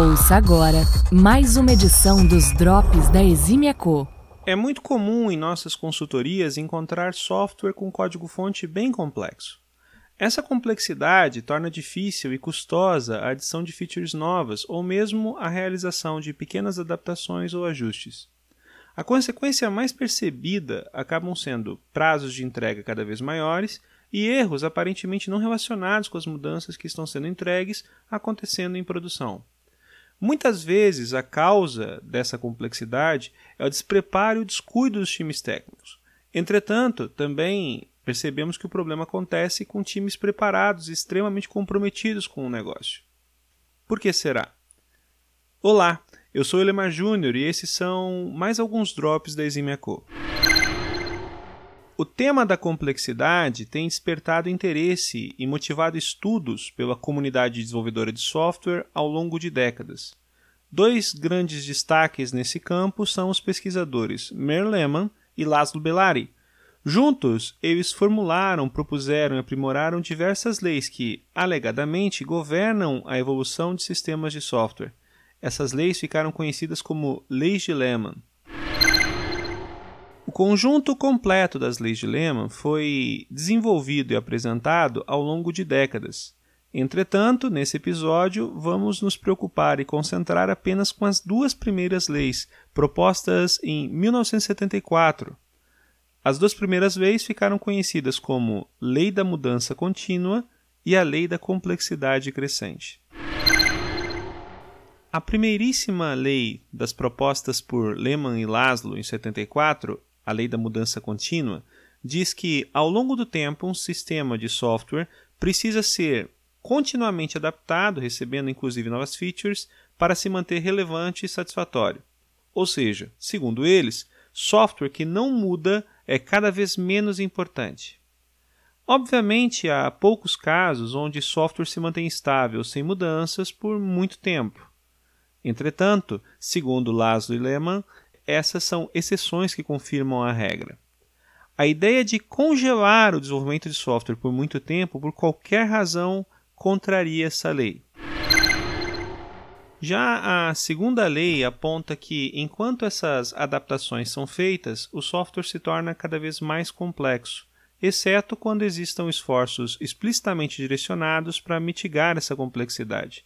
Ouça agora mais uma edição dos Drops da Exímia Co. É muito comum em nossas consultorias encontrar software com código-fonte bem complexo. Essa complexidade torna difícil e custosa a adição de features novas ou mesmo a realização de pequenas adaptações ou ajustes. A consequência mais percebida acabam sendo prazos de entrega cada vez maiores e erros aparentemente não relacionados com as mudanças que estão sendo entregues acontecendo em produção. Muitas vezes a causa dessa complexidade é o despreparo e o descuido dos times técnicos. Entretanto, também percebemos que o problema acontece com times preparados e extremamente comprometidos com o negócio. Por que será? Olá, eu sou Elemar Júnior e esses são mais alguns drops da Eximia Co. O tema da complexidade tem despertado interesse e motivado estudos pela comunidade desenvolvedora de software ao longo de décadas. Dois grandes destaques nesse campo são os pesquisadores Mer Lehman e Laszlo Bellari. Juntos, eles formularam, propuseram e aprimoraram diversas leis que, alegadamente, governam a evolução de sistemas de software. Essas leis ficaram conhecidas como Leis de Lehman. O conjunto completo das leis de Lehman foi desenvolvido e apresentado ao longo de décadas. Entretanto, nesse episódio, vamos nos preocupar e concentrar apenas com as duas primeiras leis, propostas em 1974. As duas primeiras leis ficaram conhecidas como Lei da Mudança Contínua e a Lei da Complexidade Crescente. A primeiríssima lei das propostas por Lehman e Laszlo em 74 a lei da mudança contínua, diz que, ao longo do tempo, um sistema de software precisa ser continuamente adaptado, recebendo inclusive novas features, para se manter relevante e satisfatório. Ou seja, segundo eles, software que não muda é cada vez menos importante. Obviamente, há poucos casos onde software se mantém estável sem mudanças por muito tempo. Entretanto, segundo Laszlo e Lehmann, essas são exceções que confirmam a regra. A ideia de congelar o desenvolvimento de software por muito tempo, por qualquer razão, contraria essa lei. Já a segunda lei aponta que, enquanto essas adaptações são feitas, o software se torna cada vez mais complexo, exceto quando existam esforços explicitamente direcionados para mitigar essa complexidade.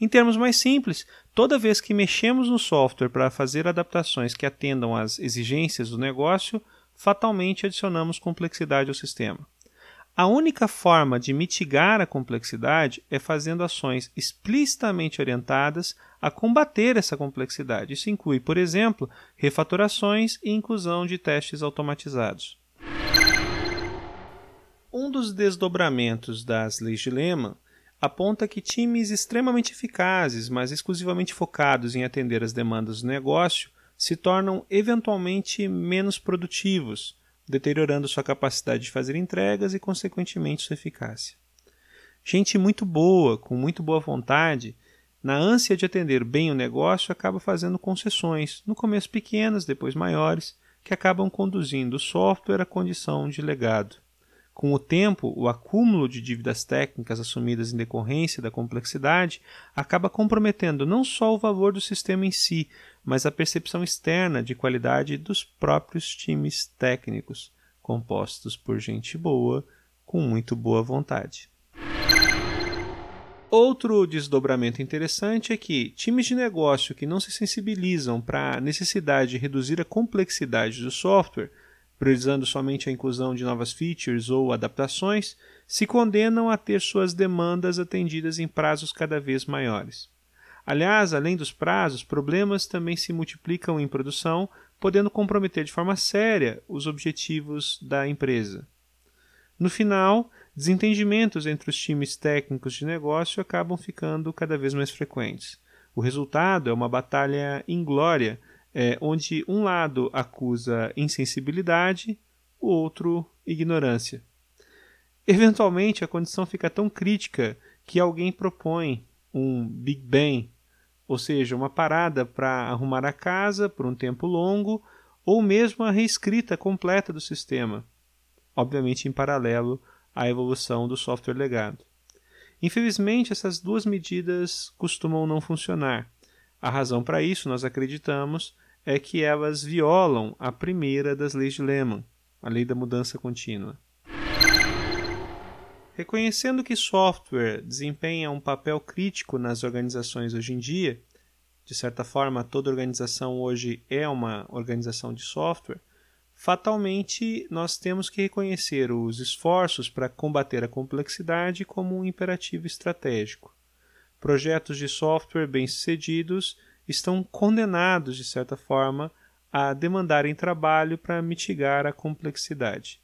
Em termos mais simples, toda vez que mexemos no software para fazer adaptações que atendam às exigências do negócio, fatalmente adicionamos complexidade ao sistema. A única forma de mitigar a complexidade é fazendo ações explicitamente orientadas a combater essa complexidade. Isso inclui, por exemplo, refatorações e inclusão de testes automatizados. Um dos desdobramentos das leis de Lehman aponta que times extremamente eficazes, mas exclusivamente focados em atender as demandas do negócio, se tornam eventualmente menos produtivos, deteriorando sua capacidade de fazer entregas e, consequentemente, sua eficácia. Gente muito boa, com muito boa vontade, na ânsia de atender bem o negócio, acaba fazendo concessões, no começo pequenas, depois maiores, que acabam conduzindo o software à condição de legado. Com o tempo, o acúmulo de dívidas técnicas assumidas em decorrência da complexidade acaba comprometendo não só o valor do sistema em si, mas a percepção externa de qualidade dos próprios times técnicos, compostos por gente boa com muito boa vontade. Outro desdobramento interessante é que times de negócio que não se sensibilizam para a necessidade de reduzir a complexidade do software priorizando somente a inclusão de novas features ou adaptações, se condenam a ter suas demandas atendidas em prazos cada vez maiores. Aliás, além dos prazos, problemas também se multiplicam em produção, podendo comprometer de forma séria os objetivos da empresa. No final, desentendimentos entre os times técnicos de negócio acabam ficando cada vez mais frequentes. O resultado é uma batalha inglória é, onde um lado acusa insensibilidade, o outro ignorância. Eventualmente, a condição fica tão crítica que alguém propõe um Big Bang, ou seja, uma parada para arrumar a casa por um tempo longo, ou mesmo a reescrita completa do sistema, obviamente em paralelo à evolução do software legado. Infelizmente, essas duas medidas costumam não funcionar. A razão para isso, nós acreditamos, é que elas violam a primeira das leis de Lehman, a lei da mudança contínua. Reconhecendo que software desempenha um papel crítico nas organizações hoje em dia, de certa forma, toda organização hoje é uma organização de software, fatalmente nós temos que reconhecer os esforços para combater a complexidade como um imperativo estratégico. Projetos de software bem-sucedidos estão condenados, de certa forma, a demandarem trabalho para mitigar a complexidade.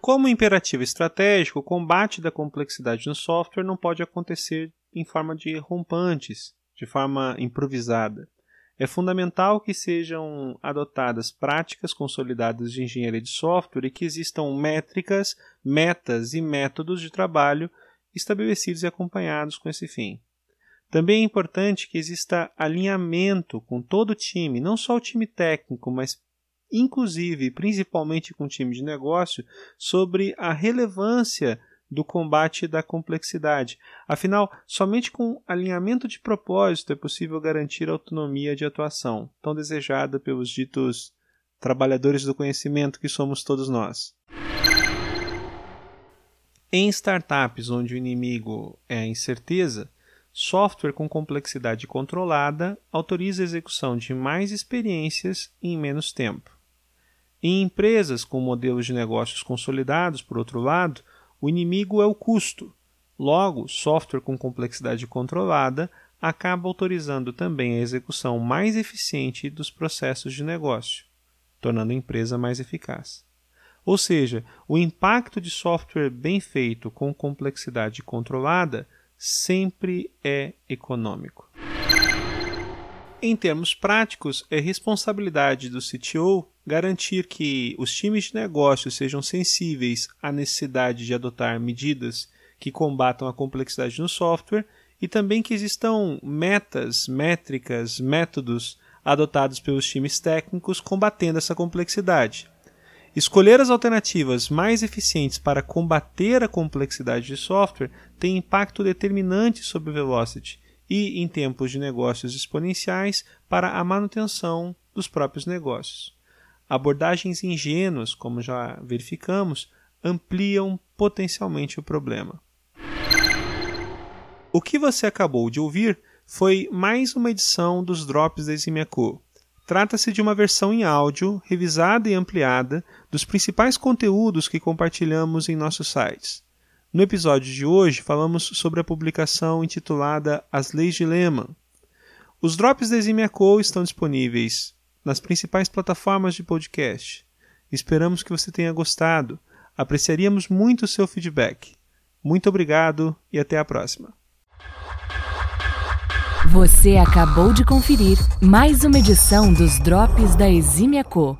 Como imperativo estratégico, o combate da complexidade no software não pode acontecer em forma de rompantes, de forma improvisada. É fundamental que sejam adotadas práticas consolidadas de engenharia de software e que existam métricas, metas e métodos de trabalho estabelecidos e acompanhados com esse fim. Também é importante que exista alinhamento com todo o time, não só o time técnico, mas inclusive principalmente com o time de negócio, sobre a relevância do combate da complexidade. Afinal, somente com alinhamento de propósito é possível garantir a autonomia de atuação, tão desejada pelos ditos trabalhadores do conhecimento que somos todos nós. Em startups onde o inimigo é a incerteza, software com complexidade controlada autoriza a execução de mais experiências em menos tempo. Em empresas com modelos de negócios consolidados, por outro lado, o inimigo é o custo. Logo, software com complexidade controlada acaba autorizando também a execução mais eficiente dos processos de negócio, tornando a empresa mais eficaz. Ou seja, o impacto de software bem feito com complexidade controlada sempre é econômico. Em termos práticos, é responsabilidade do CTO garantir que os times de negócio sejam sensíveis à necessidade de adotar medidas que combatam a complexidade no software e também que existam metas, métricas, métodos adotados pelos times técnicos combatendo essa complexidade. Escolher as alternativas mais eficientes para combater a complexidade de software tem impacto determinante sobre o velocity e em tempos de negócios exponenciais para a manutenção dos próprios negócios. Abordagens ingênuas, como já verificamos, ampliam potencialmente o problema. O que você acabou de ouvir foi mais uma edição dos Drops da Eximiaco. Trata-se de uma versão em áudio, revisada e ampliada, dos principais conteúdos que compartilhamos em nossos sites. No episódio de hoje, falamos sobre a publicação intitulada As Leis de Lehman. Os drops da Eximia estão disponíveis nas principais plataformas de podcast. Esperamos que você tenha gostado. Apreciaríamos muito o seu feedback. Muito obrigado e até a próxima. Você acabou de conferir mais uma edição dos Drops da Eximia Co.